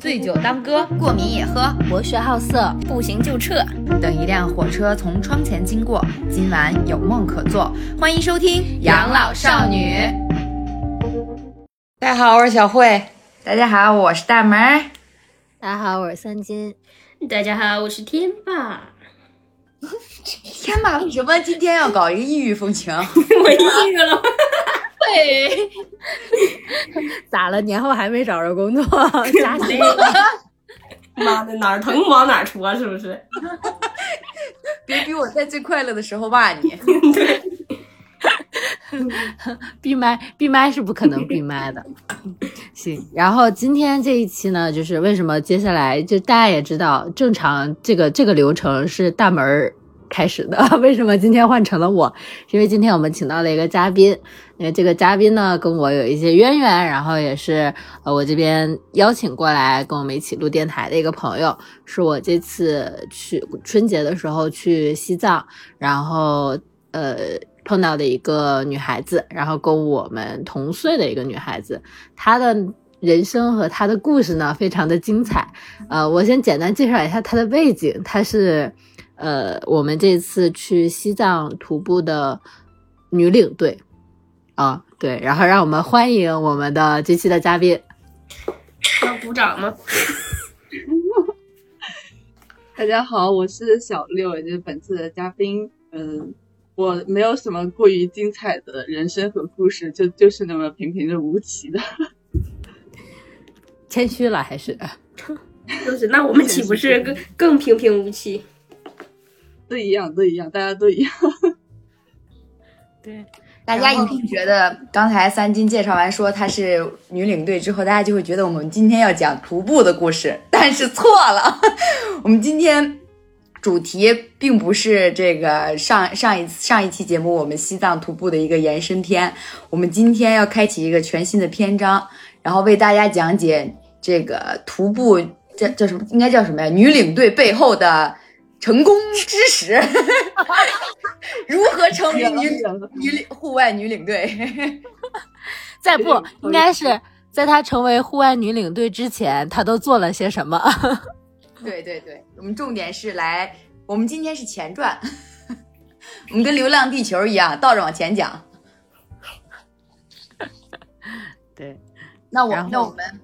醉酒当歌，过敏也喝，博学好色，不行就撤。等一辆火车从窗前经过，今晚有梦可做。欢迎收听《养老少女》。大家好，我是小慧。大家好，我是大门。大家好，我是三金。大家好，我是天霸。天霸为什么今天要搞一个异域风情？我抑郁了。对，咋了？年后还没找着工作，加薪了？妈的，哪儿疼往哪儿戳，是不是？别逼我在最快乐的时候骂你。对，闭麦，闭麦是不可能闭麦的。行，然后今天这一期呢，就是为什么接下来就大家也知道，正常这个这个流程是大门儿开始的。为什么今天换成了我？是因为今天我们请到了一个嘉宾，因为这个嘉宾呢跟我有一些渊源，然后也是呃我这边邀请过来跟我们一起录电台的一个朋友，是我这次去春节的时候去西藏，然后呃碰到的一个女孩子，然后跟我们同岁的一个女孩子，她的。人生和她的故事呢，非常的精彩。呃，我先简单介绍一下她的背景。她是，呃，我们这次去西藏徒步的女领队。啊，对，然后让我们欢迎我们的这期的嘉宾。要鼓掌吗？大家好，我是小六，也就是本次的嘉宾。嗯，我没有什么过于精彩的人生和故事，就就是那么平平的无奇的。谦虚了还是？就是，那我们岂不是更 更平平无奇？都一样，都一样，大家都一样。对，大家一定觉得刚才三金介绍完说她是女领队之后，大家就会觉得我们今天要讲徒步的故事，但是错了。我们今天主题并不是这个上上一上一期节目我们西藏徒步的一个延伸篇，我们今天要开启一个全新的篇章，然后为大家讲解这个徒步叫叫什么？应该叫什么呀？女领队背后的成功之时，如何成为女女领户外女领队？在不应该是在她成为户外女领队之前，她都做了些什么？对对对，我们重点是来，我们今天是前传，我们跟《流浪地球》一样，倒着往前讲。对，那我那我们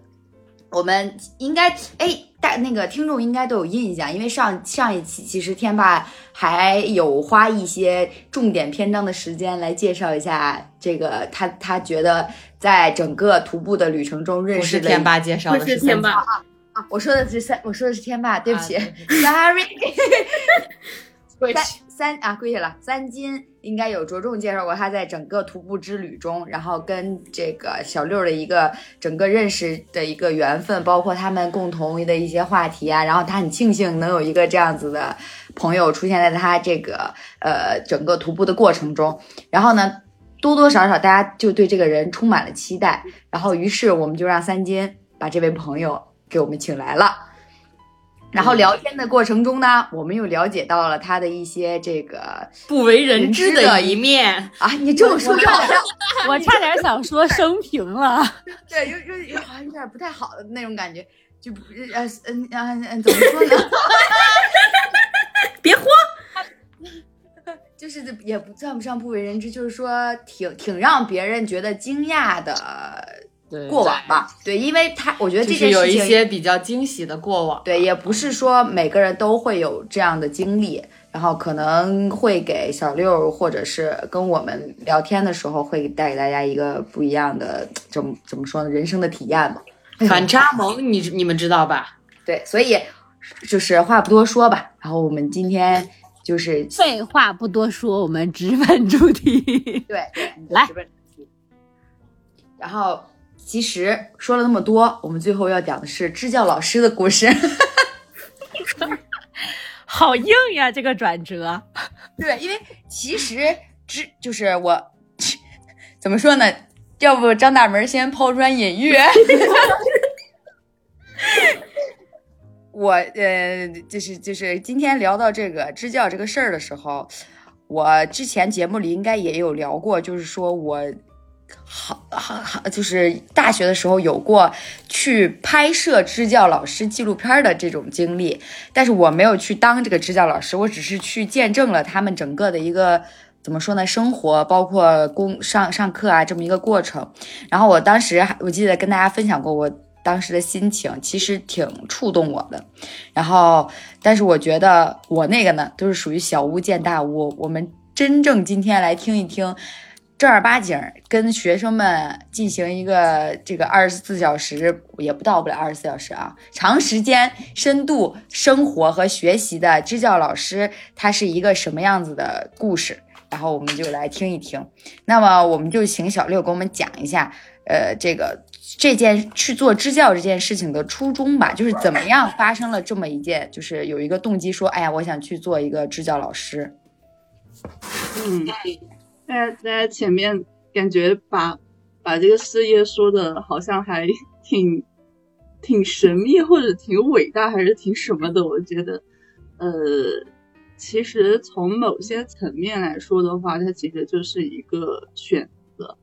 我们应该哎，大那个听众应该都有印象，因为上上一期其实天霸还有花一些重点篇章的时间来介绍一下这个他他觉得在整个徒步的旅程中认不是识的天霸介绍不的，是天霸，啊，我说的是三，我说的是天霸，对不起、啊 s o r r y 跪三三啊，跪下了。三金应该有着重介绍过他在整个徒步之旅中，然后跟这个小六的一个整个认识的一个缘分，包括他们共同的一些话题啊。然后他很庆幸能有一个这样子的朋友出现在他这个呃整个徒步的过程中。然后呢，多多少少大家就对这个人充满了期待。然后于是我们就让三金把这位朋友给我们请来了。然后聊天的过程中呢，我们又了解到了他的一些这个不为人知的的一面。啊，你这么说就好像我差点想说生平了。对，有有有好像有点不太好的那种感觉，就不呃嗯嗯嗯，怎么说呢？别慌，就是也不算不上不为人知，就是说挺挺让别人觉得惊讶的对过往吧。对，因为他我觉得就是有这件事情一些比较惊喜的过往。对，也不是说每个人都会有这样的经历，然后可能会给小六或者是跟我们聊天的时候，会带给大家一个不一样的怎么怎么说呢，人生的体验吧。反差萌，你你们知道吧？对，所以就是话不多说吧，然后我们今天就是废话不多说，我们直奔主题。对对来直奔主题然后其实说了那么多，我们最后要讲的是支教老师的故事。好硬呀，这个转折。对，因为其实支就是我 怎么说呢？要不张大门先抛砖引玉。我呃，就是就是今天聊到这个支教这个事儿的时候，我之前节目里应该也有聊过，就是说我好好好，就是大学的时候有过去拍摄支教老师纪录片的这种经历，但是我没有去当这个支教老师，我只是去见证了他们整个的一个怎么说呢，生活，包括公上上课啊这么一个过程。然后我当时还我记得跟大家分享过我当时的心情，其实挺触动我的。然后，但是我觉得我那个呢，都是属于小巫见大巫。我们真正今天来听一听。正儿八经跟学生们进行一个这个二十四小时也不到不了二十四小时啊，长时间深度生活和学习的支教老师，他是一个什么样子的故事？然后我们就来听一听。那么我们就请小六给我们讲一下，呃，这个这件去做支教这件事情的初衷吧，就是怎么样发生了这么一件，就是有一个动机说，哎呀，我想去做一个支教老师。嗯。大家大家前面感觉把把这个事业说的好像还挺 挺神秘或者挺伟大还是挺什么的，我觉得，呃，其实从某些层面来说的话，它其实就是一个选择，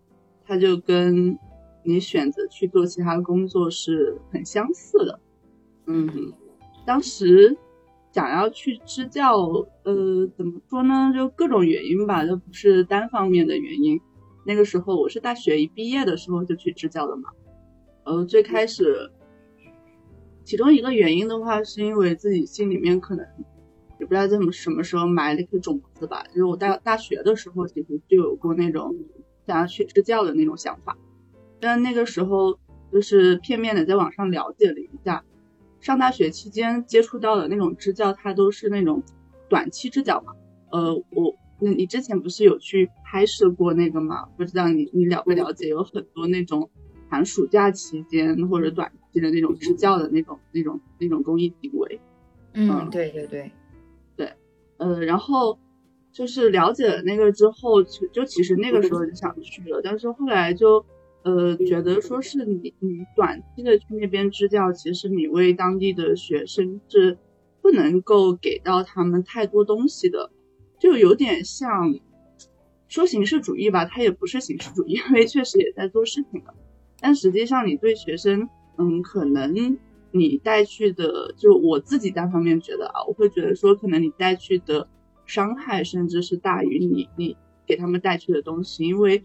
它就跟你选择去做其他工作是很相似的。嗯，当时。想要去支教，呃，怎么说呢？就各种原因吧，都不是单方面的原因。那个时候我是大学一毕业的时候就去支教的嘛。呃，最开始，其中一个原因的话，是因为自己心里面可能也不知道在什么什么时候埋了一颗种子吧。就是我大大学的时候，其实就有过那种想要去支教的那种想法，但那个时候就是片面的在网上了解了一下。上大学期间接触到的那种支教，它都是那种短期支教嘛。呃，我那你之前不是有去拍摄过那个吗？不知道你你了不了解？有很多那种寒暑假期间或者短期的那种支教的那种那种那种公益行为。嗯，对对对对。呃，然后就是了解了那个之后，就就其实那个时候就想去了，但是后来就。呃，觉得说是你你短期的去那边支教，其实你为当地的学生是不能够给到他们太多东西的，就有点像说形式主义吧，它也不是形式主义，因为确实也在做事情的，但实际上你对学生，嗯，可能你带去的，就我自己单方面觉得啊，我会觉得说，可能你带去的伤害甚至是大于你你给他们带去的东西，因为。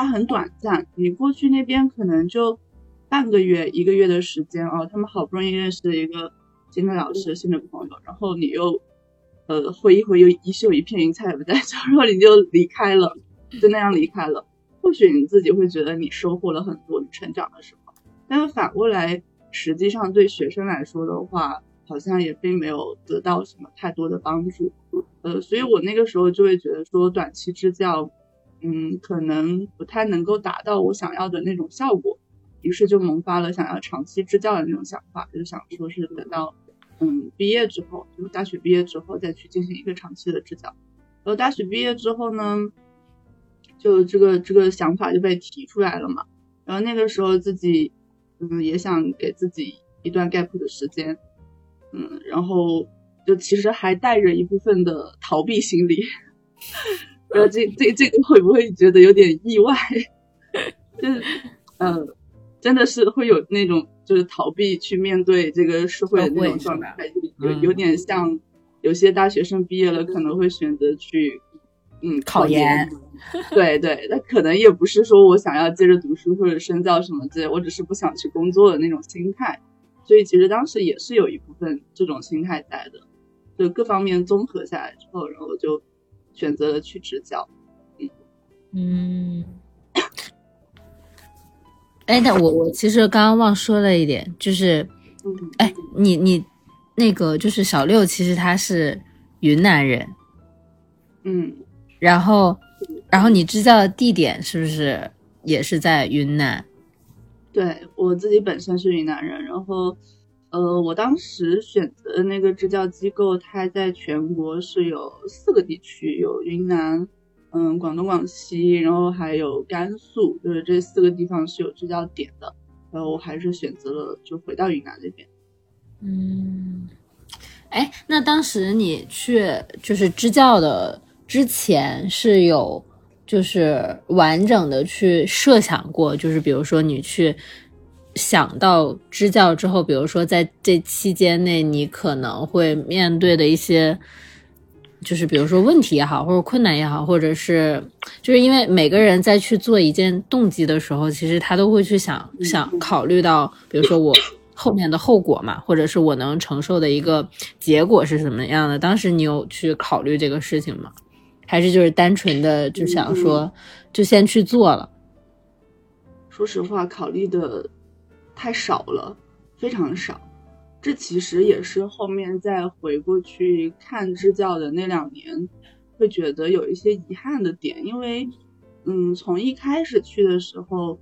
它很短暂，你过去那边可能就半个月、一个月的时间哦。他们好不容易认识了一个新的老师、新的朋友，然后你又呃挥一挥，又衣袖一片云彩也不在，然后你就离开了，就那样离开了。或许你自己会觉得你收获了很多，你成长了什么，但是反过来，实际上对学生来说的话，好像也并没有得到什么太多的帮助。呃，所以我那个时候就会觉得说，短期支教。嗯，可能不太能够达到我想要的那种效果，于是就萌发了想要长期支教的那种想法，就想说是等到嗯毕业之后，就是大学毕业之后再去进行一个长期的支教。然后大学毕业之后呢，就这个这个想法就被提出来了嘛。然后那个时候自己嗯也想给自己一段 gap 的时间，嗯，然后就其实还带着一部分的逃避心理。呃，这这这个会不会觉得有点意外？就是，呃，真的是会有那种就是逃避去面对这个社会的那种状态，有有点像有些大学生毕业了可能会选择去，嗯，考研。对对，那可能也不是说我想要接着读书或者深造什么之类，我只是不想去工作的那种心态。所以其实当时也是有一部分这种心态在的，就各方面综合下来之后，然后就。选择了去支教，嗯，哎，那我我其实刚刚忘说了一点，就是，哎，你你那个就是小六，其实他是云南人，嗯，然后然后你支教的地点是不是也是在云南？对我自己本身是云南人，然后。呃，我当时选择的那个支教机构，它在全国是有四个地区，有云南，嗯，广东、广西，然后还有甘肃，就是这四个地方是有支教点的。然后我还是选择了就回到云南这边。嗯，哎，那当时你去就是支教的之前是有就是完整的去设想过，就是比如说你去想到支教之后，比如说在这期间内你可能会面对的一些。就是比如说问题也好，或者困难也好，或者是就是因为每个人在去做一件动机的时候，其实他都会去想想考虑到，比如说我后面的后果嘛，或者是我能承受的一个结果是什么样的。当时你有去考虑这个事情吗？还是就是单纯的就想说就先去做了？说实话，考虑的太少了，非常少。这其实也是后面再回过去看支教的那两年，会觉得有一些遗憾的点，因为，嗯，从一开始去的时候，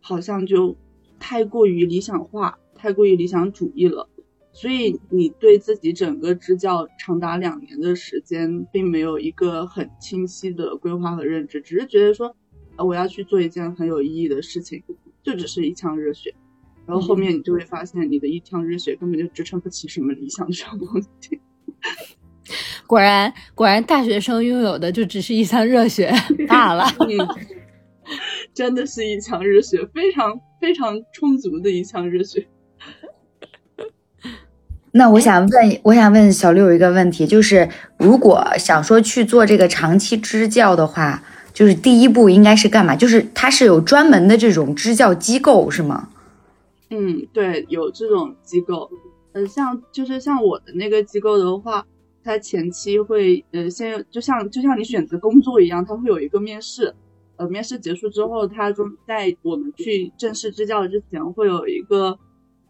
好像就太过于理想化，太过于理想主义了，所以你对自己整个支教长达两年的时间，并没有一个很清晰的规划和认知，只是觉得说，呃，我要去做一件很有意义的事情，就只是一腔热血。然后后面你就会发现，你的一腔热血根本就支撑不起什么理想这种东西。果然，果然，大学生拥有的就只是一腔热血 罢了。真的是一腔热血，非常非常充足的一腔热血。那我想问，我想问小六一个问题，就是如果想说去做这个长期支教的话，就是第一步应该是干嘛？就是它是有专门的这种支教机构是吗？嗯，对，有这种机构，呃，像就是像我的那个机构的话，它前期会呃先就像就像你选择工作一样，它会有一个面试，呃，面试结束之后，它中在我们去正式支教之前，会有一个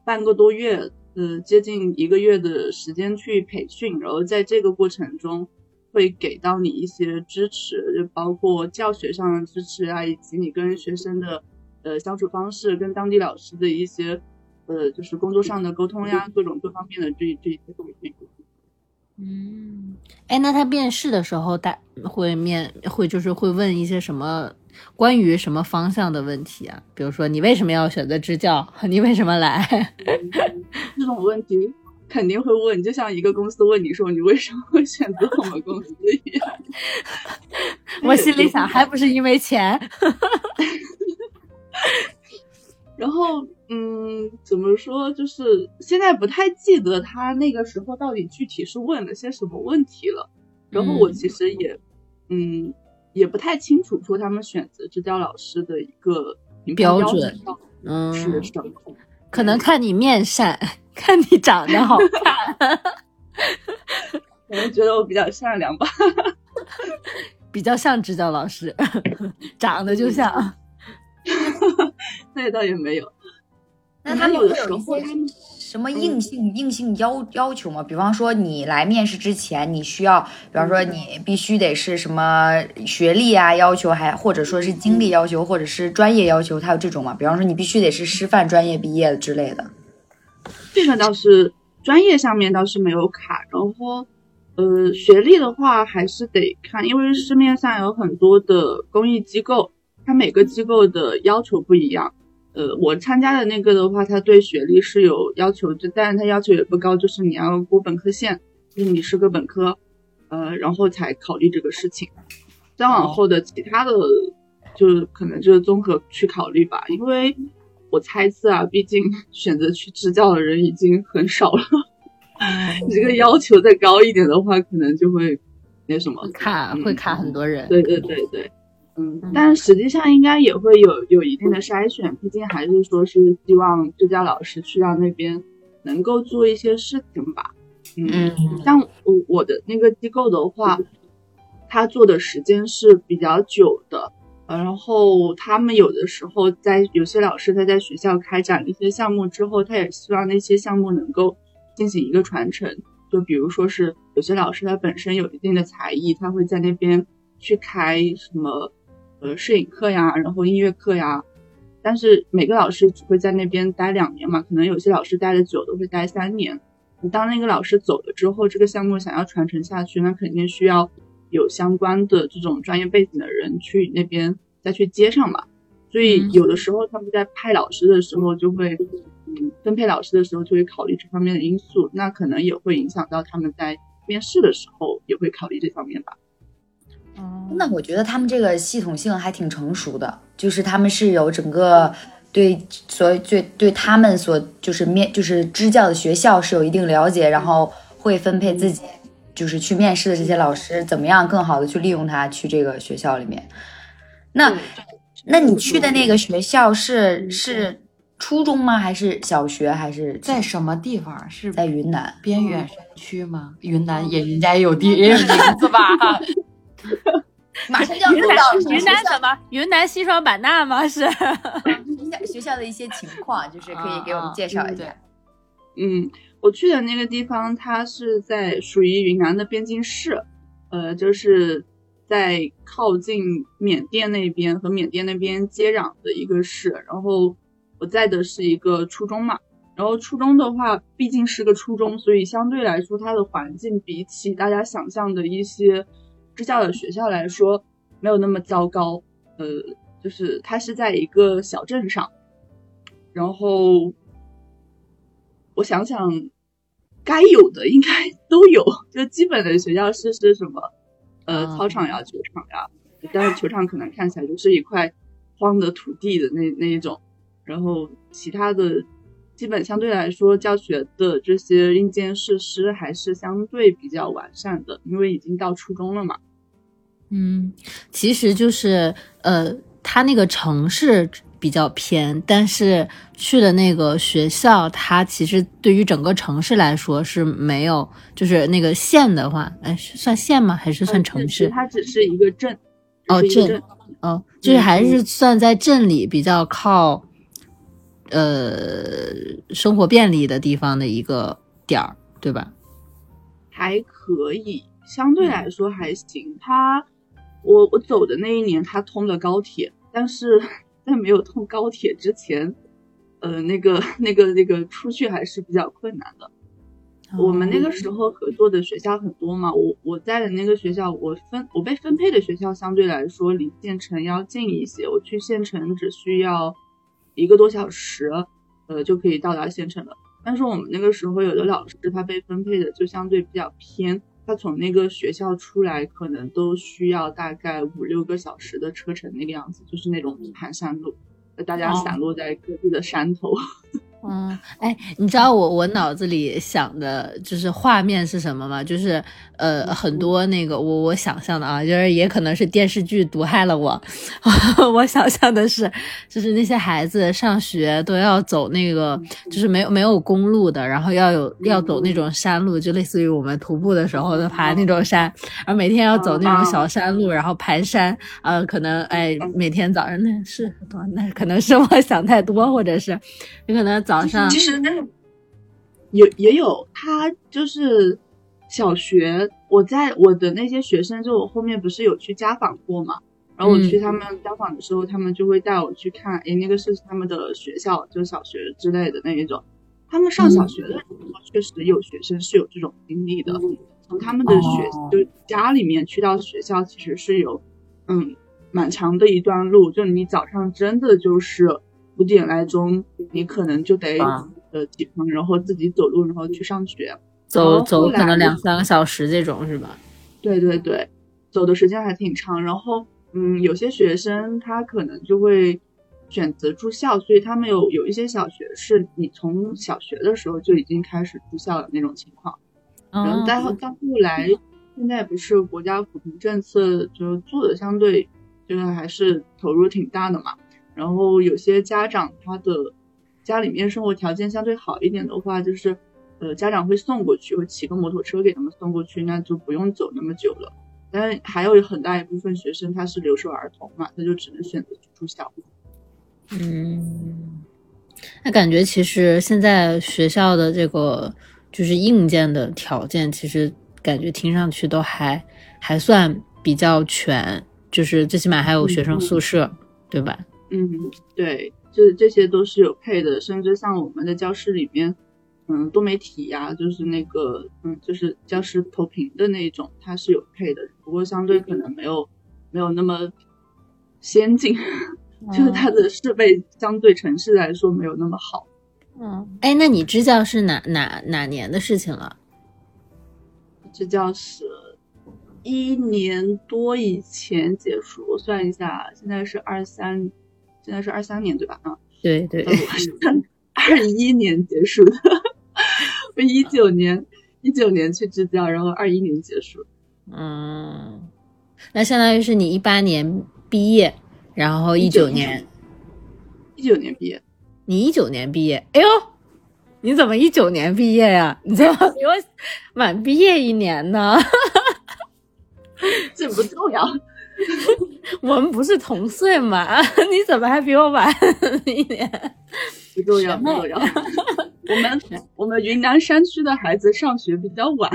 半个多月，呃，接近一个月的时间去培训，然后在这个过程中会给到你一些支持，就包括教学上的支持啊，以及你跟学生的。呃，相处方式跟当地老师的一些，呃，就是工作上的沟通呀，各种各方面的这这一些东西。嗯，哎，那他面试的时候，大会面会就是会问一些什么关于什么方向的问题啊？比如说，你为什么要选择支教？你为什么来？这种问题肯定会问，就像一个公司问你说你为什么会选择我们公司一样。我心里想，还不是因为钱。然后，嗯，怎么说？就是现在不太记得他那个时候到底具体是问了些什么问题了。然后我其实也，嗯，也不太清楚说他们选择支教老师的一个标准，嗯，是什么？可能看你面善，看你长得好看，可能觉得我比较善良吧，比较像支教老师，长得就像。那倒也没有。那他们会有一些什么硬性硬性要要求吗？比方说你来面试之前，你需要，比方说你必须得是什么学历啊要求，还或者说是经历要求，或者是专业要求，他有这种吗？比方说你必须得是师范专业毕业之类的。这个倒是专业上面倒是没有卡，然后呃学历的话还是得看，因为市面上有很多的公益机构。它每个机构的要求不一样，呃，我参加的那个的话，它对学历是有要求，就但是它要求也不高，就是你要过本科线，就是你是个本科，呃，然后才考虑这个事情。再往后的其他的，就可能就是综合去考虑吧，因为我猜测啊，毕竟 选择去支教的人已经很少了，你这个要求再高一点的话，可能就会那什么卡，会卡很多人。对对对对。嗯，但实际上应该也会有有一定的筛选，毕竟还是说是希望支教老师去到那边能够做一些事情吧。嗯，像我我的那个机构的话，他做的时间是比较久的，然后他们有的时候在有些老师他在学校开展一些项目之后，他也希望那些项目能够进行一个传承。就比如说是有些老师他本身有一定的才艺，他会在那边去开什么。呃，摄影课呀，然后音乐课呀，但是每个老师只会在那边待两年嘛，可能有些老师待的久都会待三年。你当那个老师走了之后，这个项目想要传承下去，那肯定需要有相关的这种专业背景的人去那边再去接上嘛。所以有的时候他们在派老师的时候，就会嗯分配老师的时候就会考虑这方面的因素，那可能也会影响到他们在面试的时候也会考虑这方面吧。哦。那我觉得他们这个系统性还挺成熟的，就是他们是有整个对所对对他们所就是面就是支教的学校是有一定了解，然后会分配自己就是去面试的这些老师怎么样更好的去利用他去这个学校里面。那那你去的那个学校是是初中吗？还是小学？还是在什么地方？是在云南？边远山区吗？云南也人家也有地也有名字吧？马上就要到云南怎么？云南西双版纳吗？是？学校学校的一些情况，就是可以给我们介绍一下。嗯，我去的那个地方，它是在属于云南的边境市，呃，就是在靠近缅甸那边和缅甸那边接壤的一个市。然后我在的是一个初中嘛，然后初中的话，毕竟是个初中，所以相对来说，它的环境比起大家想象的一些支教的学校来说，没有那么糟糕。呃，就是它是在一个小镇上，然后。我想想，该有的应该都有，就基本的学校设施什么，呃，操场呀、球场呀，但是球场可能看起来就是一块荒的土地的那那一种，然后其他的基本相对来说教学的这些硬件设施还是相对比较完善的，因为已经到初中了嘛。嗯，其实就是呃，他那个城市。比较偏，但是去的那个学校，它其实对于整个城市来说是没有，就是那个县的话，哎，算县吗？还是算城市？它只是一个镇。哦，镇，哦，就是还是算在镇里比较靠，呃，生活便利的地方的一个点儿，对吧？还可以，相对来说还行。它，我我走的那一年，它通了高铁，但是。在没有通高铁之前，呃，那个、那个、那个出去还是比较困难的。我们那个时候合作的学校很多嘛，我我在的那个学校，我分我被分配的学校相对来说离县城要近一些，我去县城只需要一个多小时，呃，就可以到达县城了。但是我们那个时候有的老师他被分配的就相对比较偏。他从那个学校出来，可能都需要大概五六个小时的车程，那个样子，就是那种盘山路，大家散落在各自的山头。嗯，哎，你知道我我脑子里想的就是画面是什么吗？就是呃，很多那个我我想象的啊，就是也可能是电视剧毒害了我。我想象的是，就是那些孩子上学都要走那个，就是没有没有公路的，然后要有要走那种山路，就类似于我们徒步的时候的爬那种山，然后每天要走那种小山路，然后盘山。呃，可能哎，每天早上那是，那可能是我想太多，或者是有可能。早上其实那也也有，他就是小学，我在我的那些学生，就我后面不是有去家访过嘛，然后我去他们家访的时候，他们就会带我去看，哎，那个是他们的学校，就是小学之类的那一种。他们上小学的时候，确实有学生是有这种经历的，从他们的学就家里面去到学校，其实是有嗯蛮长的一段路，就你早上真的就是。五点来钟，你可能就得呃起床，然后自己走路，然后去上学。走走可能两三个小时这种是吧？对对对，走的时间还挺长。然后嗯，有些学生他可能就会选择住校，所以他们有有一些小学是你从小学的时候就已经开始住校的那种情况。然后到到后来，现在不是国家扶贫政策就做的相对就是还是投入挺大的嘛。然后有些家长他的家里面生活条件相对好一点的话，就是呃家长会送过去，会骑个摩托车给他们送过去，那就不用走那么久了。但是还有很大一部分学生他是留守儿童嘛，他就只能选择住校。嗯，那感觉其实现在学校的这个就是硬件的条件，其实感觉听上去都还还算比较全，就是最起码还有学生宿舍，对吧？嗯，对，这这些都是有配的，甚至像我们的教室里面，嗯，多媒体呀，就是那个，嗯，就是教室投屏的那种，它是有配的，不过相对可能没有没有那么先进，就是它的设备相对城市来说没有那么好。嗯，哎，那你支教是哪哪哪年的事情了？支教是一年多以前结束，我算一下，现在是二三，现在是二三年对吧？啊，对对二一年结束的，我一九年一九年去支教，然后二一年结束。嗯，那相当于是你一八年毕业，然后一九年，一九年毕业，你一九年毕业，哎呦，你怎么一九年毕业呀？你怎么 比我晚毕业一年呢？这不重要。我们不是同岁吗？你怎么还比我晚 一年？不重要，不重要。我们我们云南山区的孩子上学比较晚，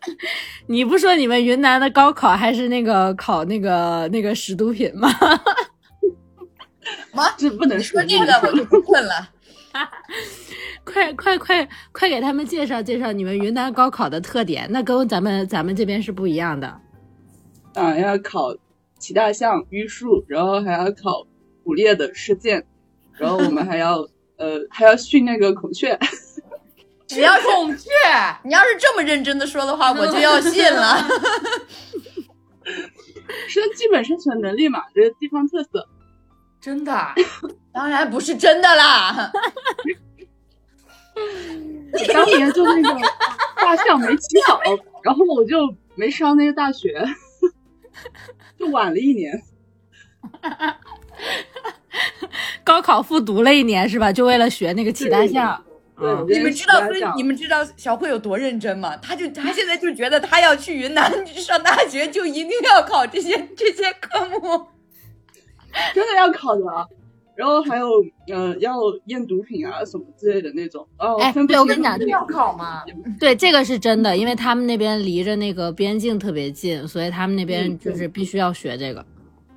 你不说你们云南的高考还是那个考那个那个食毒品吗？这不能说说这个我就不困了。快快快快给他们介绍介绍你们云南高考的特点，那跟咱们咱们这边是不一样的。啊，要考骑大象、榆树，然后还要考捕猎的射箭，然后我们还要呃还要训那个孔雀。只要是孔雀，你要是这么认真的说的话，我就要信了。是基本生存能力嘛，这是地方特色。真的？当然不是真的啦。当年就那个大象没骑好，然后我就没上那个大学，就晚了一年。高考复读了一年是吧？就为了学那个骑大象。对，嗯你们知道，所以你们知道小慧有多认真吗？他就他现在就觉得他要去云南上大学，就一定要考这些这些科目。真的要考的啊。然后还有呃要验毒品啊什么之类的那种。哦，哎对我跟你讲楚要考吗？对，这个是真的，因为他们那边离着那个边境特别近，所以他们那边嗯就是必须要学这个。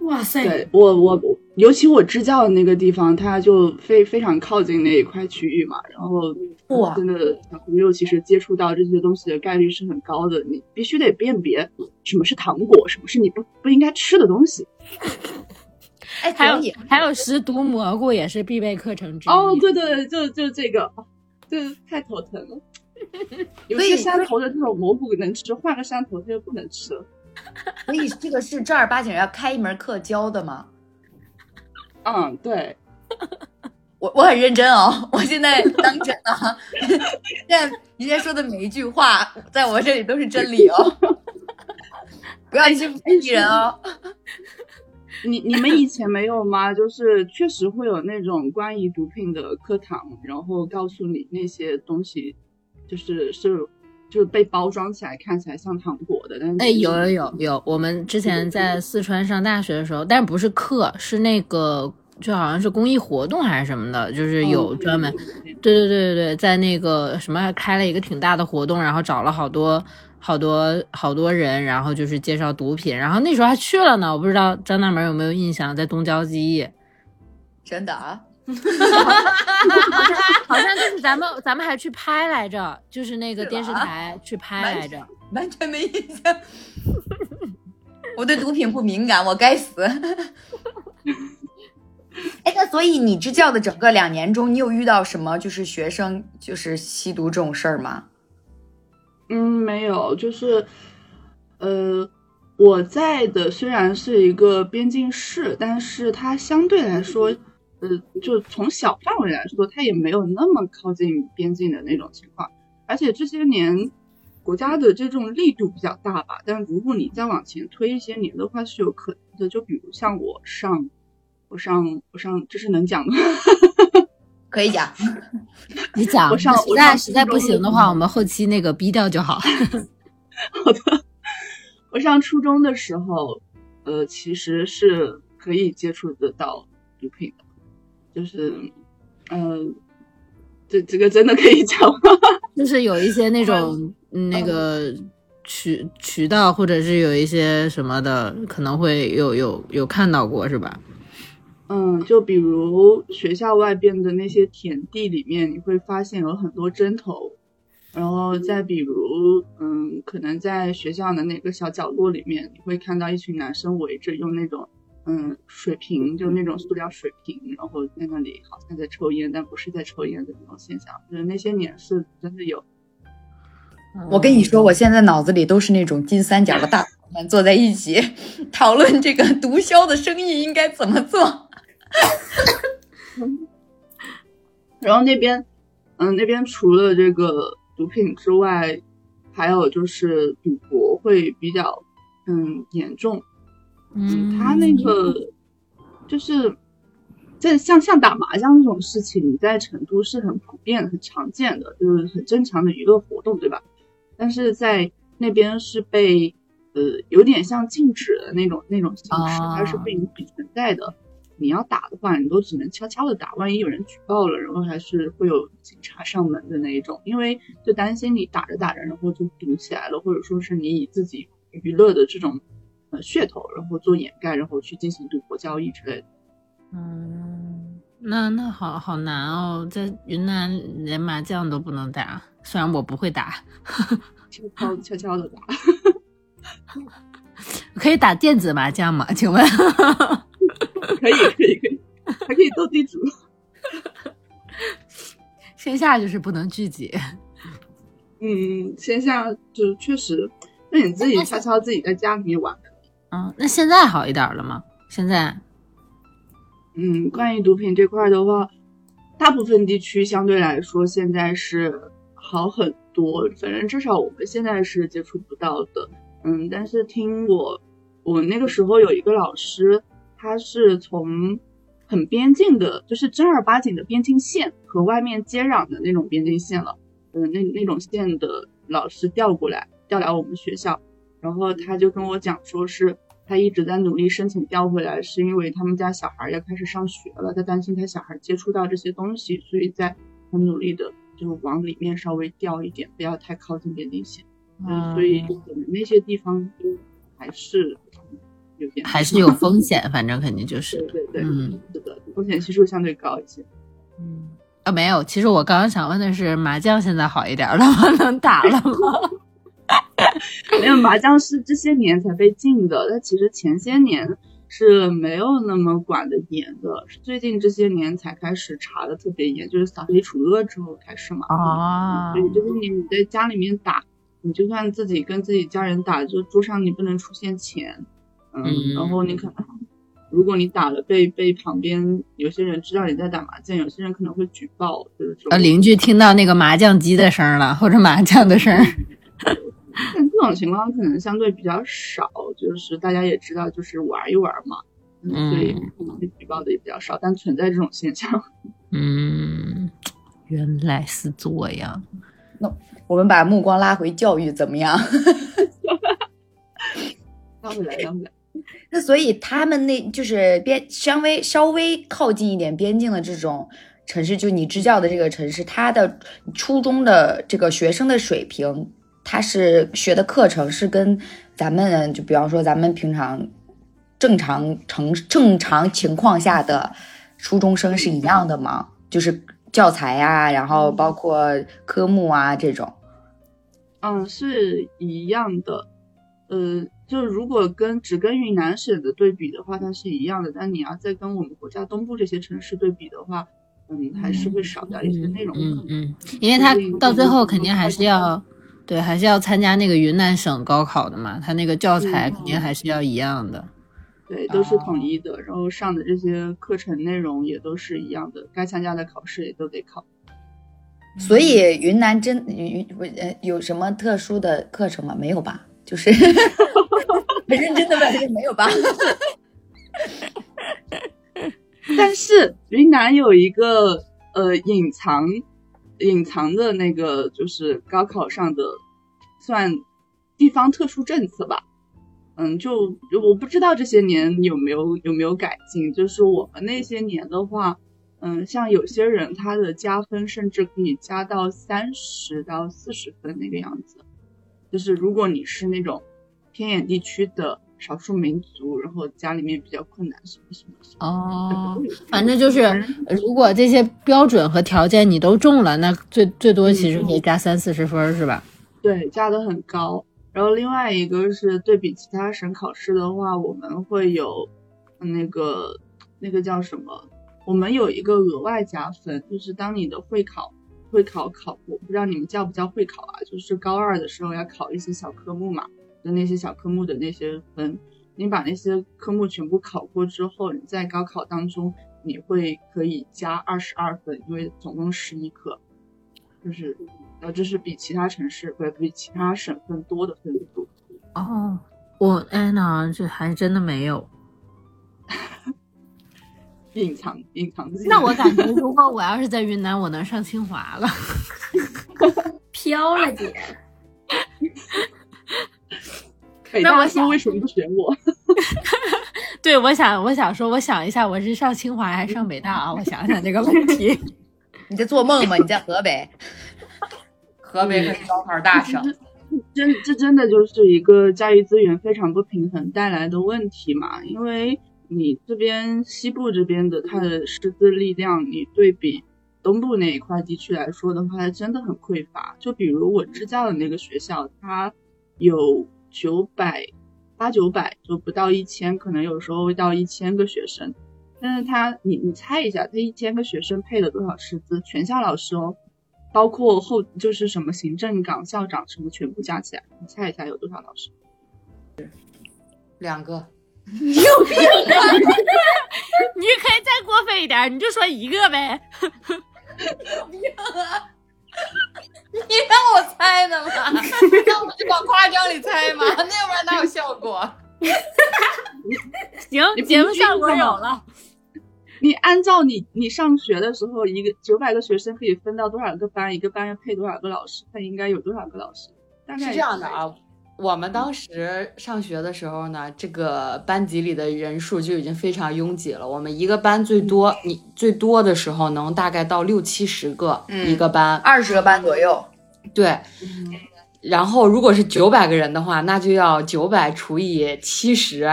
哇塞，对我我尤其我支教的那个地方，它就非非常靠近那一块区域嘛，然后哇真的小朋友其实接触到这些东西的概率是很高的，你必须得辨别什么是糖果，什么是你不不应该吃的东西。哎，还有还有食毒蘑菇也是必备课程之一。哦，对对对，就就这个，这太头疼了。有所以些山头的这种蘑菇能吃，换个山头它就不能吃了。所以这个是正儿八经要开一门课教的吗？嗯，对，我我很认真哦，我现在当真啊！现在你现在说的每一句话，在我这里都是真理哦，不要欺负艺人哦。你你们以前没有吗？就是确实会有那种关于毒品的课堂，然后告诉你那些东西，就是是就是被包装起来，看起来像糖果的，但是哎，有有有有，我们之前在四川上大学的时候，但不是课，是那个就好像是公益活动还是什么的，就是有专门，对对对对对，在那个什么还开了一个挺大的活动，然后找了好多好多好多人，然后就是介绍毒品，然后那时候还去了呢，我不知道张大门有没有印象，在东郊记忆，真的啊？好像就是咱们咱们还去拍来着，就是那个电视台去拍来着。完全没印象。我对毒品不敏感，我该死。哎，那所以你支教的整个两年中，你有遇到什么就是学生就是吸毒这种事儿吗？嗯，没有，就是，呃，我在的虽然是一个边境市，但是它相对来说，呃，就从小范围来说，它也没有那么靠近边境的那种情况。而且这些年，国家的这种力度比较大吧。但如果你再往前推一些年的话，是有可能的。就比如像我上，我上，我上，这是能讲的吗？可以讲。你讲，我上实在实在不行的话，我们后期那个逼掉就好。好的我上初中的时候，呃，其实是可以接触得到毒品的，就是，嗯、这这个真的可以讲吗？就是有一些那种嗯那个渠渠道，或者是有一些什么的，可能会有有有看到过，是吧？嗯，就比如学校外边的那些田地里面，你会发现有很多针头，然后再比如，嗯，可能在学校的哪个小角落里面，你会看到一群男生围着用那种，嗯，水瓶，就那种塑料水瓶，然后在那里好像在抽烟，但不是在抽烟的那种现象，就是那些年是真的有。我跟你说，我现在脑子里都是那种金三角的大佬们坐在一起 讨论这个毒枭的生意应该怎么做。然后那边，嗯，那边除了这个毒品之外，还有就是赌博会比较，嗯，严重。嗯，他那个就是在像像打麻将这种事情，在成都是很普遍、很常见的，就是很正常的娱乐活动，对吧？但是在那边是被呃有点像禁止的那种那种形式，它是不允许存在的。你要打的话，你都只能悄悄的打，万一有人举报了，然后还是会有警察上门的那一种，因为就担心你打着打着，然后就堵起来了，或者说是你以自己娱乐的这种呃噱头，然后做掩盖，然后去进行赌博交易之类的。嗯，那那好好难哦，在云南连麻将都不能打，虽然我不会打，悄悄悄悄的打，可以打电子麻将吗？请问？可以可以可以，还可以斗地主。线下就是不能聚集。嗯，线下就确实，那你自己悄悄自己在家里面玩。嗯，那现在好一点了吗？现在？嗯，关于毒品这块的话，大部分地区相对来说现在是好很多，反正至少我们现在是接触不到的。嗯，但是听我，我那个时候有一个老师。他是从很边境的，就是正儿八经的边境线和外面接壤的那种边境线了，嗯，那那种线的老师调过来，调来我们学校，然后他就跟我讲说，是他一直在努力申请调回来，是因为他们家小孩要开始上学了，他担心他小孩接触到这些东西，所以在很努力的就往里面稍微调一点，不要太靠近边境线，嗯，所以可能那些地方还是。还是有风险，反正肯定就是，对对对，嗯，是的，风险系数相对高一些。嗯，啊，没有，其实我刚刚想问的是，麻将现在好一点了吗？能打了吗？没有，麻将是这些年才被禁的，但其实前些年是没有那么管的严的，是最近这些年才开始查的特别严，就是扫黑除恶之后开始嘛。啊，所以就是你你在家里面打，你就算自己跟自己家人打，就桌上你不能出现钱。嗯，然后你可能，如果你打了被被旁边有些人知道你在打麻将，有些人可能会举报，就是说，呃，邻居听到那个麻将机的声了，或者麻将的声。但这种情况可能相对比较少，就是大家也知道，就是玩一玩嘛，嗯，所以可能会举报的也比较少，但存在这种现象。嗯，原来是这样。那我们把目光拉回教育怎么样？拉回来，拉回来。那所以他们那就是边稍微稍微靠近一点边境的这种城市，就你支教的这个城市，它的初中的这个学生的水平，他是学的课程是跟咱们就比方说咱们平常正常成正常情况下的初中生是一样的吗？就是教材呀，然后包括科目啊这种。嗯，是一样的。呃。就是如果跟只跟云南省的对比的话，它是一样的。但你要再跟我们国家东部这些城市对比的话，嗯，还是会少掉一些内容。嗯嗯，因为他到最后肯定还是要，对，还是要参加那个云南省高考的嘛。他那个教材肯定还是要一样的。对，都是统一的，然后上的这些课程内容也都是一样的，该参加的考试也都得考。所以云南真云呃有什么特殊的课程吗？没有吧？就是。很认真的问，没有吧？但是云南有一个呃隐藏隐藏的那个，就是高考上的算地方特殊政策吧。嗯，就我不知道这些年有没有有没有改进。就是我们那些年的话，嗯，像有些人他的加分甚至可以加到三十到四十分那个样子。就是如果你是那种。偏远地区的少数民族，然后家里面比较困难，什么什么什么哦，反正就是，如果这些标准和条件你都中了，那最最多其实可以加三四十分，是吧？对，加的很高。然后另外一个是对比其他省考试的话，我们会有那个那个叫什么？我们有一个额外加分，就是当你的会考会考考过，不知道你们叫不叫会考啊？就是高二的时候要考一些小科目嘛，就那些小科目的那些分，你把那些科目全部考过之后，你在高考当中你会可以加二十二分，因为总共十一科，就是呃这是比其他城市不是比其他省份多的分数。哦，我哎呢，这还真的没有。隐藏隐藏自己。那我感觉，如果我要是在云南，我能上清华了。飘了姐，北那我想大说为什么不选我？对，我想，我想说，我想一下，我是上清华还是上北大啊？我想想这个问题。你在做梦吗？你在河北？河北可是高考大省，真这真的就是一个教育资源非常不平衡带来的问题嘛？因为你这边西部这边的它的师资力量，你对比东部那一块地区来说的话，它真的很匮乏。就比如我支教的那个学校，它有九百八九百，就不到一千，可能有时候会到一千个学生。但是他，你你猜一下，他一千个学生配了多少师资？全校老师哦，包括后就是什么行政岗、校长什么全部加起来，你猜一下有多少老师？两个。你有病吧？你可以再过分一点，你就说一个呗。你让我猜的吗？那我就往夸张里猜嘛，那要不然哪有效果？行节目效果有了。你按照你你上学的时候，一个九百个学生可以分到多少个班？一个班要配多少个老师？他应该有多少个老师？大概是这样的啊，我们当时上学的时候呢，这个班级里的人数就已经非常拥挤了。我们一个班最多，你最多的时候能大概到六七十个嗯一个班，二十个班左右，对。然后如果是九百个人的话，那就要九百除以七十，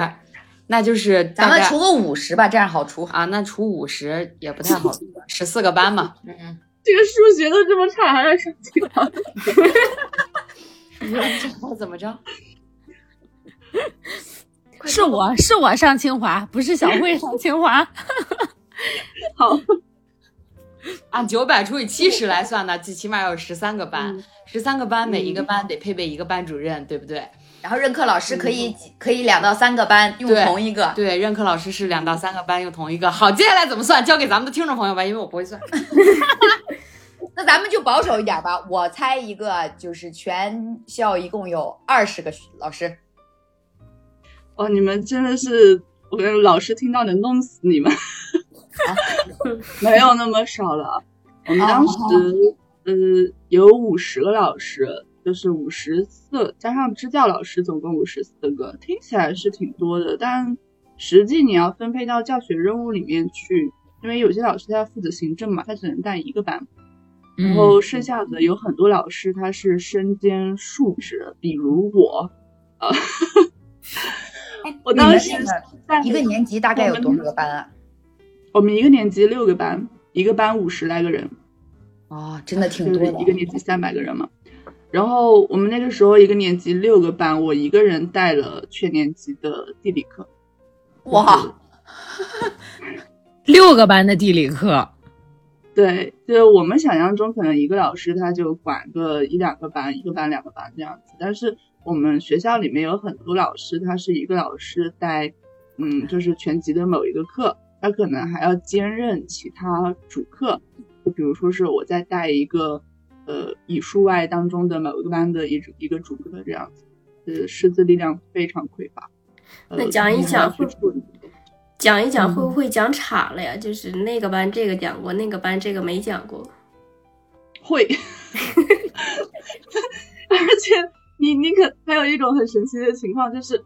那就是咱们除个五十吧，这样好除。啊，那除五十也不太好，十四个班嘛。嗯嗯，这个数学都这么差，还要上 怎么着？是我是我上清华，不是小慧上清华。好，按九百除以七十来算呢，最起码有十三个班，十三个班，每一个班得配备一个班主任，对不对？然后任课老师可以可以两到三个班用同一个。对，任课老师是两到三个班用同一个。好，接下来怎么算？交给咱们的听众朋友吧，因为我不会算。那咱们就保守一点吧，我猜一个，就是全校一共有二十个老师。哇，你们真的是，我跟老师听到能弄死你们。没有那么少了，我们当时、呃有五十个老师，就是五十四加上支教老师，总共五十四个，听起来是挺多的，但实际你要分配到教学任务里面去，因为有些老师他要负责行政嘛，他只能带一个班，然后剩下的有很多老师他是身兼数职，比如我，啊，我当时在一个年级大概有多少个班啊？我们一个年级六个班，一个班五十来个人，哦，真的挺就是多的。一个年级三百个人嘛。然后我们那个时候一个年级六个班，我一个人带了全年级的地理课。哇，六个班的地理课，对，就是我们想象中可能一个老师他就管个一两个班，一个班两个班这样子。但是我们学校里面有很多老师，他是一个老师带，嗯，就是全级的某一个课，他可能还要兼任其他主课，就比如说是我在带一个，呃，以数外当中的某一个班的一一个主课这样子，呃，师资力量非常匮乏。呃那讲一讲讲一讲会不会讲岔了呀？就是那个班这个讲过，那个班这个没讲过。会，而且你你可还有一种很神奇的情况，就是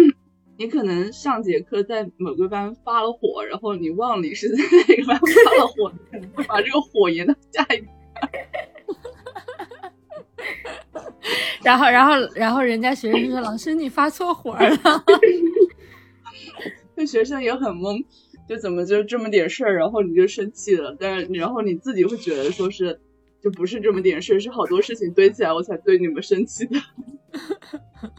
你可能上节课在某个班发了火，然后你忘了你是在哪个班发了火，你可能会把这个火延到下一个。然后然后然后人家学生说：“老师，你发错火了。那学生也很懵，就怎么就这么点事儿，然后你就生气了，但是然后你自己会觉得说是。就不是这么点事儿，是好多事情堆起来，我才对你们生气的。”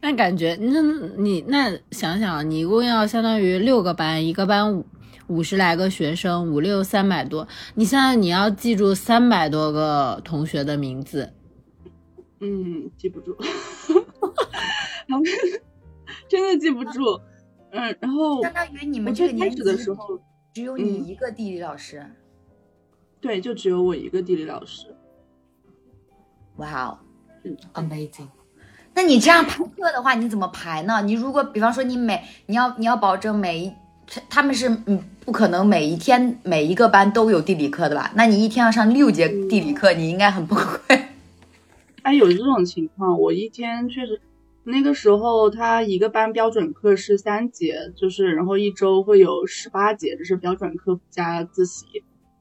那感觉，那你那想想，你一共要相当于六个班，一个班五五十来个学生，五六三百多。你现在你要记住三百多个同学的名字，嗯，记不住，真的记不住。嗯，然后相当于你们这个年级最开始的时候，只有你嗯一个地理老师。对，就只有我一个地理老师。哇哦，Amazing。那你这样排课的话，你怎么排呢？你如果比方说你每你要你要保证每一他他们是嗯不可能每一天每一个班都有地理课的吧？那你一天要上六节地理课，你应该很崩溃。哎，有这种情况，我一天确实，那个时候他一个班标准课是三节，就是然后一周会有十八节，这是标准课加自习，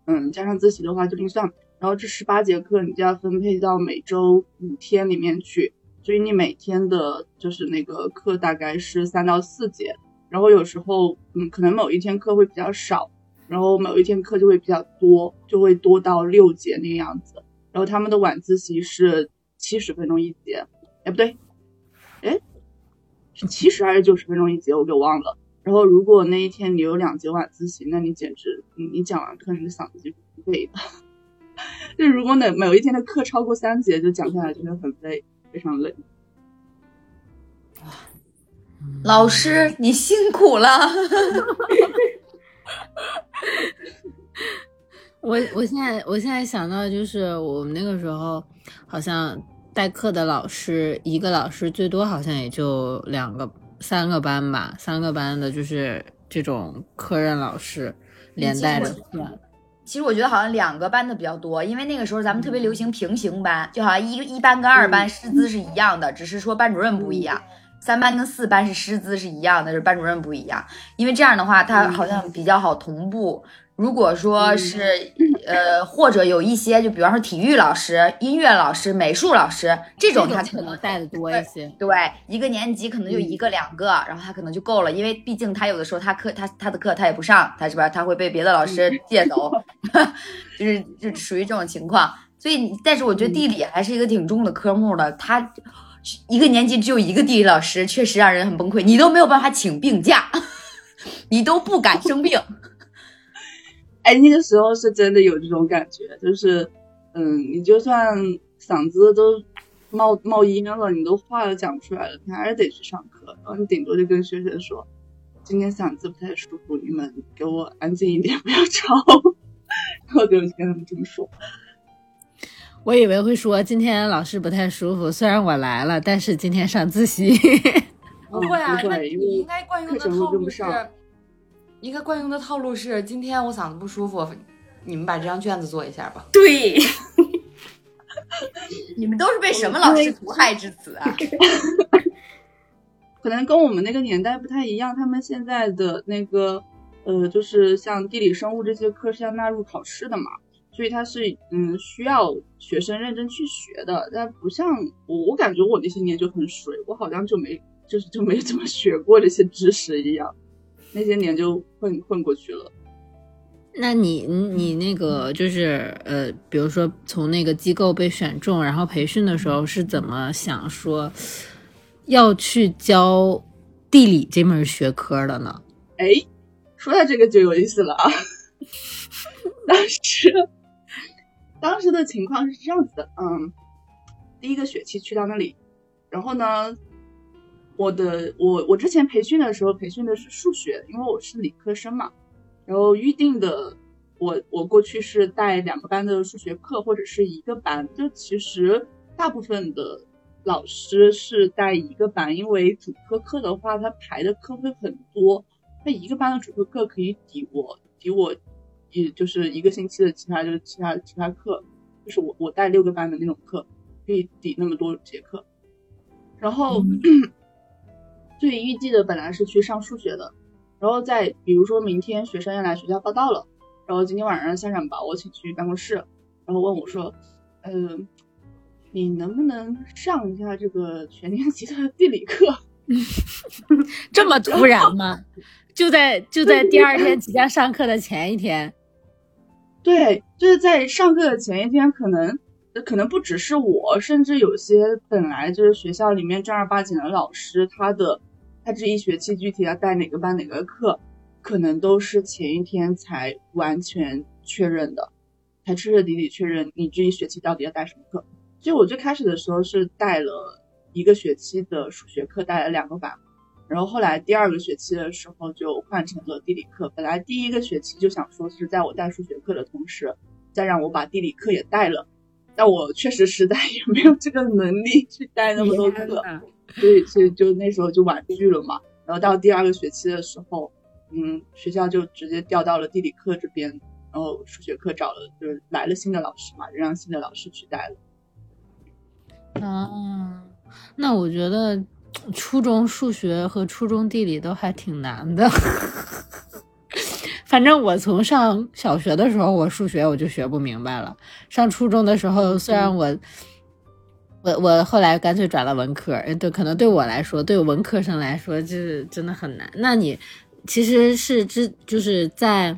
嗯，加上自习的话就另算。然后这十八节课你就要分配到每周五天里面去，所以你每天的就是那个课大概是三到四节，然后有时候嗯可能某一天课会比较少，然后某一天课就会比较多，就会多到六节那个样子。然后他们的晚自习是七十分钟一节，哎不对，哎是七十还是九十分钟一节，我给忘了。然后如果那一天你有两节晚自习，那你简直你你讲完课你的嗓子就不累的。就如果哪某一天的课超过三节，就讲下来真的很累，非常累。老师，你辛苦了。我我现在我现在想到就是我们那个时候好像代课的老师，一个老师最多好像也就两个三个班吧，三个班的就是这种科任老师连带着算。其实我觉得好像两个班的比较多，因为那个时候咱们特别流行平行班，就好像一一班跟二班师资是一样的，只是说班主任不一样。三班跟四班是师资是一样的，是班主任不一样。因为这样的话，他好像比较好同步。如果说是呃，或者有一些，就比方说体育老师、音乐老师、美术老师这种，他可能带的多一些。对，一个年级可能就一个两个，然后他可能就够了，因为毕竟他有的时候他课他他的课他也不上，他是吧？他会被别的老师借走，就是就属于这种情况。所以，但是我觉得地理还是一个挺重的科目的，他一个年级只有一个地理老师，确实让人很崩溃，你都没有办法请病假，你都不敢生病。哎，那个时候是真的有这种感觉，就是，嗯，你就算嗓子都冒冒烟了，你都话都讲不出来了，你还是得去上课。然后你顶多就跟学生说，今天嗓子不太舒服，你们给我安静一点，不要吵。然后就跟他们这么说。我以为会说今天老师不太舒服，虽然我来了，但是今天上自习。不会啊，那不会，因你应该惯用的套路是都跟不上。，应该惯用的套路是，今天我嗓子不舒服，你们把这张卷子做一下吧。对，你们都是被什么老师毒害至此啊？可能跟我们那个年代不太一样，他们现在的那个呃，就是像地理、生物这些课是要纳入考试的嘛，所以它是嗯需要学生认真去学的。但不像我，我感觉我那些年就很水，我好像就没就是就没怎么学过这些知识一样，那些年就混混过去了。那你你那个就是呃，比如说从那个机构被选中，然后培训的时候是怎么想说要去教地理这门学科的呢？哎，说到这个就有意思了啊！当时当时的情况是这样子的，嗯，第一个学期去到那里，然后呢，我的我我之前培训的时候培训的是数学，因为我是理科生嘛，然后预定的我我过去是带两个班的数学课或者是一个班，就其实大部分的老师是带一个班，因为主科课的话，他排的课会很多，他一个班的主科课可以抵我抵我，也就是一个星期的其他就是其他其他课，就是我我带六个班的那种课，可以抵那么多节课。然后、最预计的本来是去上数学的，然后在比如说明天学生要来学校报到了，然后今天晚上校长把我请去办公室，然后问我说，嗯、你能不能上一下这个全年级的地理课？这么突然吗？就在就在第二天即将上课的前一天，对，就是在上课的前一天，可能可能不只是我，甚至有些本来就是学校里面正儿八经的老师，他的他这一学期具体要带哪个班哪个课，可能都是前一天才完全确认的，才彻彻底底确认你这一学期到底要带什么课。就我最开始的时候是带了一个学期的数学课，带了两个班，然后后来第二个学期的时候就换成了地理课。本来第一个学期就想说是在我带数学课的同时，再让我把地理课也带了，但我确实实在也没有这个能力去带那么多课，所以所以就那时候就婉拒了嘛。然后到第二个学期的时候，嗯，学校就直接调到了地理课这边，然后数学课找了就是来了新的老师嘛，就让新的老师取代了。啊，那我觉得初中数学和初中地理都还挺难的。反正我从上小学的时候，我数学我就学不明白了。上初中的时候，虽然我，我我后来干脆转了文科，对，可能对我来说，对文科生来说，就是真的很难。那你其实是之就是在。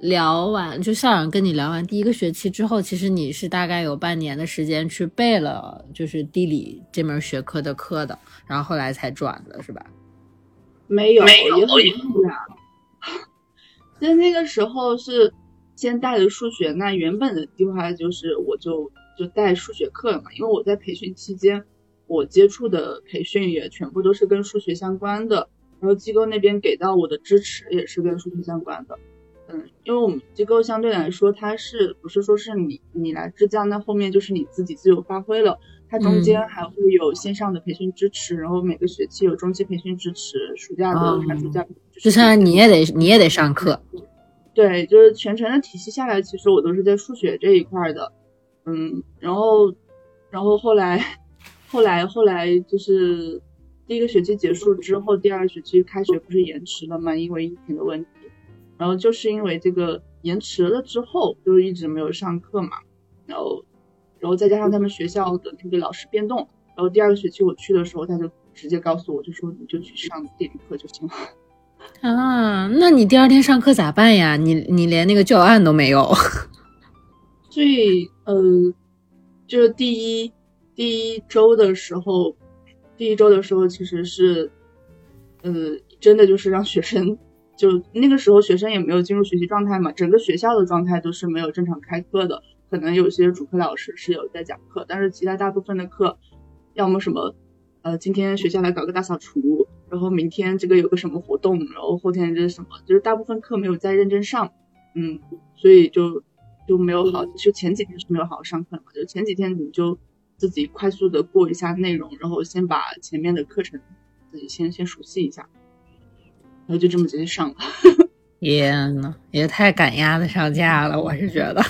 聊完就校长跟你聊完第一个学期之后，其实你是大概有半年的时间去背了，就是地理这门学科的课的，然后后来才转的是吧？没有，没有，也很突然。其实那个时候是先带着数学，那原本的计划就是我就就带数学课了嘛，因为我在培训期间，我接触的培训也全部都是跟数学相关的，然后机构那边给到我的支持也是跟数学相关的。嗯，因为我们机构相对来说，它是不是说是你你来支教，那后面就是你自己自由发挥了。它中间还会有线上的培训支持，然后每个学期有中期培训支持，暑假的寒暑假。就像你也得你也得上课。对，就是全程的体系下来，其实我都是在数学这一块的。嗯，然后然后后来后来后来就是第一个学期结束之后，第二学期开学不是延迟了吗？因为疫情的问题。然后就是因为这个延迟了之后，就一直没有上课嘛。然后，然后再加上他们学校的那个老师变动，然后第二个学期我去的时候，他就直接告诉我，就说你就去上地理课就行了。啊，那你第二天上课咋办呀？你你连那个教案都没有。最呃，就是第一第一周的时候，第一周的时候其实是，呃，真的就是让学生。就那个时候，学生也没有进入学习状态嘛，整个学校的状态都是没有正常开课的。可能有些主课老师是有在讲课，但是其他大部分的课，要么什么，呃，今天学校来搞个大扫除，然后明天这个有个什么活动，然后后天这是什么，就是大部分课没有在认真上，嗯，所以就就没有好，就前几天是没有好好上课的嘛，就前几天你就自己快速的过一下内容，然后先把前面的课程自己先先熟悉一下。然后就这么直接上了，天呐，也太赶鸭子上架了，我是觉得，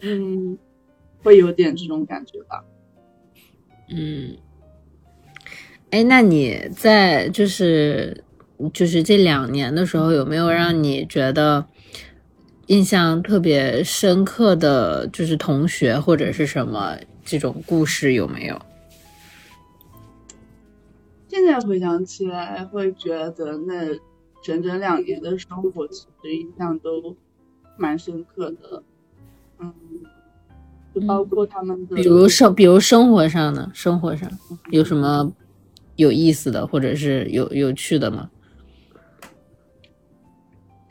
嗯，会有点这种感觉吧，嗯，哎，那你在就是就是这两年的时候，有没有让你觉得印象特别深刻的就是同学或者是什么这种故事有没有？现在回想起来，会觉得那整整两年的生活，其实印象都蛮深刻的。嗯，就包括他们的，比如生，比如生活上的，生活上有什么有意思的，或者是有有趣的吗？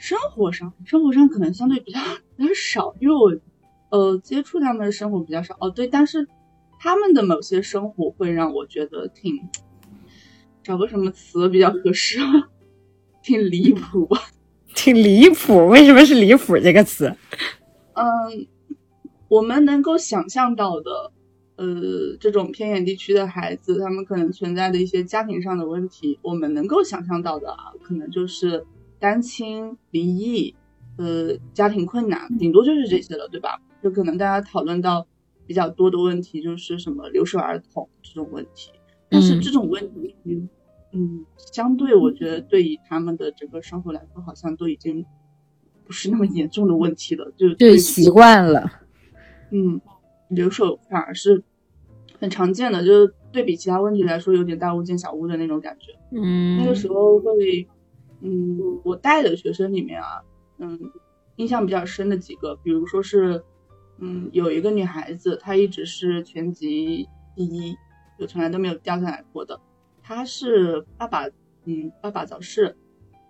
生活上，生活上可能相对比较 比较少，因为我呃接触他们的生活比较少。哦，对，但是他们的某些生活会让我觉得挺。找个什么词比较合适？挺离谱，挺离谱。为什么是离谱这个词？嗯，我们能够想象到的，呃，这种偏远地区的孩子，他们可能存在的一些家庭上的问题，我们能够想象到的啊，可能就是单亲、离异，呃，家庭困难，顶多就是这些了，对吧？就可能大家讨论到比较多的问题，就是什么留守儿童这种问题。但是这种问题，嗯，相对我觉得对于他们的整个生活来说，好像都已经不是那么严重的问题了，就就习惯了。嗯，留守反而是很常见的，就是对比其他问题来说，有点大巫见小巫的那种感觉。嗯，那个时候会，嗯，我带的学生里面啊，嗯，印象比较深的几个，比如说是，嗯，有一个女孩子，她一直是全级第一。就从来都没有掉下来过的。她是爸爸，嗯，爸爸早逝，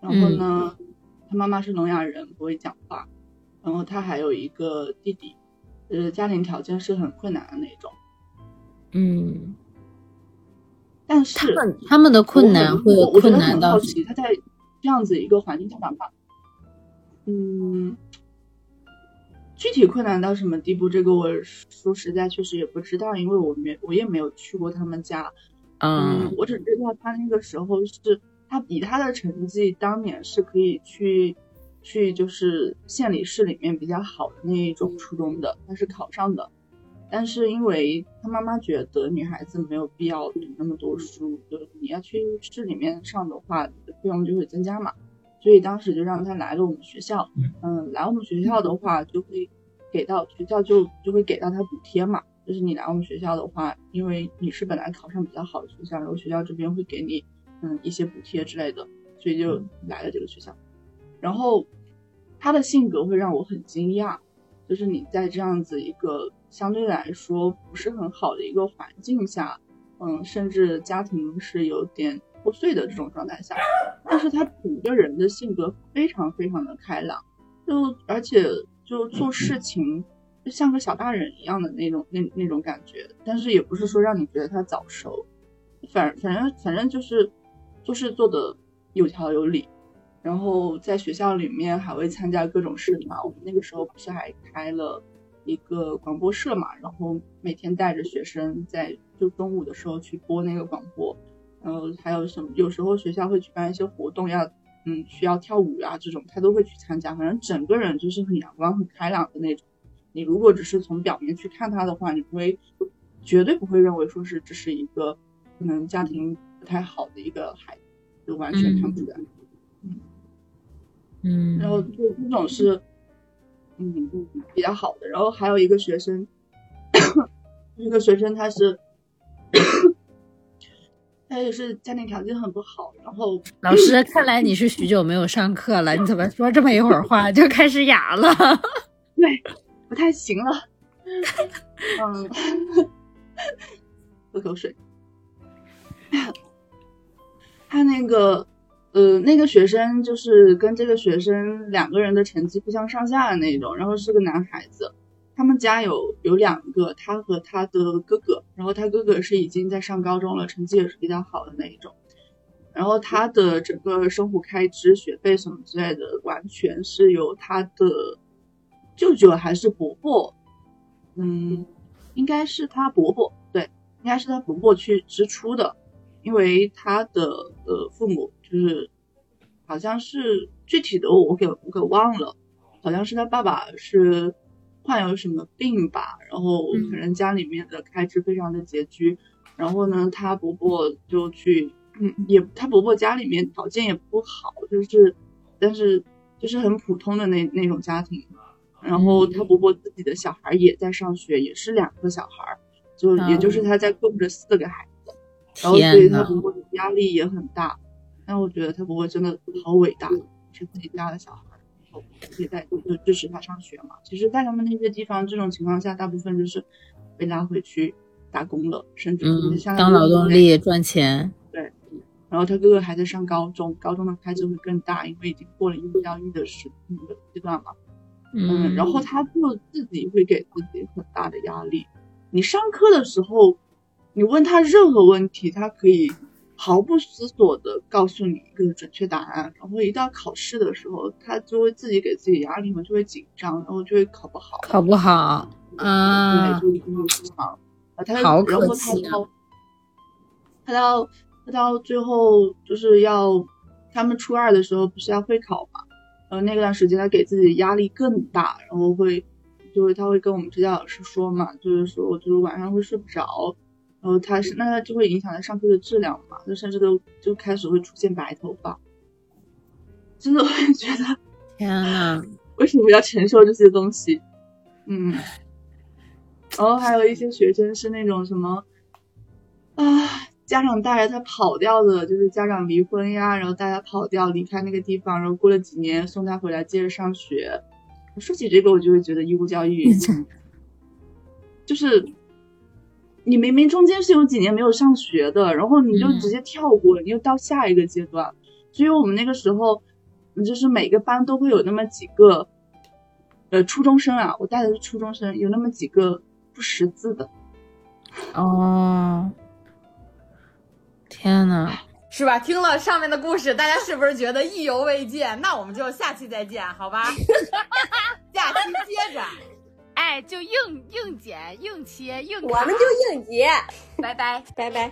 然后呢，她妈妈是聋哑人，不会讲话，然后她还有一个弟弟，呃，家庭条件是很困难的那种。嗯，但是他们他们的困难会我我觉得困难到很好奇，他在这样子一个环境下长大，嗯，具体困难到什么地步，这个我说实在确实也不知道，因为我没我也没有去过他们家，嗯我只知道他那个时候是他以他的成绩，当年是可以去去就是县里市里面比较好的那一种初中的，他是考上的。但是因为他妈妈觉得女孩子没有必要读那么多书，就是你要去市里面上的话，你的费用就会增加嘛，所以当时就让他来了我们学校。嗯，来我们学校的话，就会给到学校就就会给到他补贴嘛，就是你来我们学校的话，因为你是本来考上比较好的学校，然后学校这边会给你嗯一些补贴之类的，所以就来了这个学校。然后他的性格会让我很惊讶，就是你在这样子一个相对来说不是很好的一个环境下，嗯，甚至家庭是有点破碎的这种状态下，但是他整个人的性格非常非常的开朗，就而且就做事情就像个小大人一样的那种那那种感觉，但是也不是说让你觉得他早熟，反反正反正就是做事做的有条有理，然后在学校里面还会参加各种社团，我们那个时候不是还开了一个广播社嘛，然后每天带着学生在就中午的时候去播那个广播，然后还有什么有时候学校会举办一些活动要嗯需要跳舞啊这种，他都会去参加，反正整个人就是很阳光很开朗的那种。你如果只是从表面去看他的话，你不会绝对不会认为说是这是一个可能家庭不太好的一个孩子，就完全看不出来。嗯，然后就这种是，嗯，比较好的。然后还有一个学生，一个学生他是，他也是家庭条件很不好，然后老师，看来你是许久没有上课了，你怎么说这么一会儿话就开始哑了？对不太行了，嗯，喝口水。他那个呃，那个学生就是跟这个学生两个人的成绩不相上下的那一种，然后是个男孩子，他们家有有两个，他和他的哥哥，然后他哥哥是已经在上高中了，成绩也是比较好的那一种，然后他的整个生活开支、学费什么之类的，完全是由他的舅舅还是伯伯，嗯，应该是他伯伯，对，应该是他伯伯去支出的。因为他的呃父母就是好像是具体的我给我给忘了，好像是他爸爸是患有什么病吧，然后可能家里面的开支非常的拮据，然后呢他伯伯就去嗯也他伯伯家里面条件也不好，就是但是就是很普通的那那种家庭，然后他伯伯自己的小孩也在上学，也是两个小孩，就也就是他在供着四个孩子。然后，所以他伯伯的压力也很大，但我觉得他不会真的好伟大，是自己家的小孩，然后也在就支持他上学嘛。其实，在他们那些地方，这种情况下，大部分就是被拉回去打工了，甚至嗯像当劳动力赚钱。对，然后他哥哥还在上高中，高中的开支会更大，因为已经过了义务教育的时那个阶段了。嗯，然后他就自己会给自己很大的压力。你上课的时候。你问他任何问题，他可以毫不思索的告诉你一个准确答案。然后一到考试的时候，他就会自己给自己压力嘛，就会紧张，然后就会考不好。考不好啊，对，就就非常。啊，他好然后他到他到他到最后就是要他们初二的时候不是要会考嘛？然后那段时间他给自己压力更大，然后会就是他会跟我们支教老师说嘛，就是说我就是晚上会睡不着。然后他是，那他就会影响他上课的质量嘛，就甚至都就开始会出现白头发，真的会觉得天呐，为什么要承受这些东西？嗯，然后还有一些学生是那种什么啊，家长带着他跑掉的，就是家长离婚呀，然后带他跑掉离开那个地方，然后过了几年送他回来接着上学。说起这个，我就会觉得义务教育 就是。你明明中间是有几年没有上学的，然后你就直接跳过了，你又到下一个阶段。所以我们那个时候就是每个班都会有那么几个，呃，初中生啊，我带的是初中生，有那么几个不识字的。哦，天呐，是吧？听了上面的故事，大家是不是觉得意犹未尽？那我们就下期再见，好吧？下期接着，哎，就硬硬剪、硬切、硬我们就硬截，拜拜。拜拜。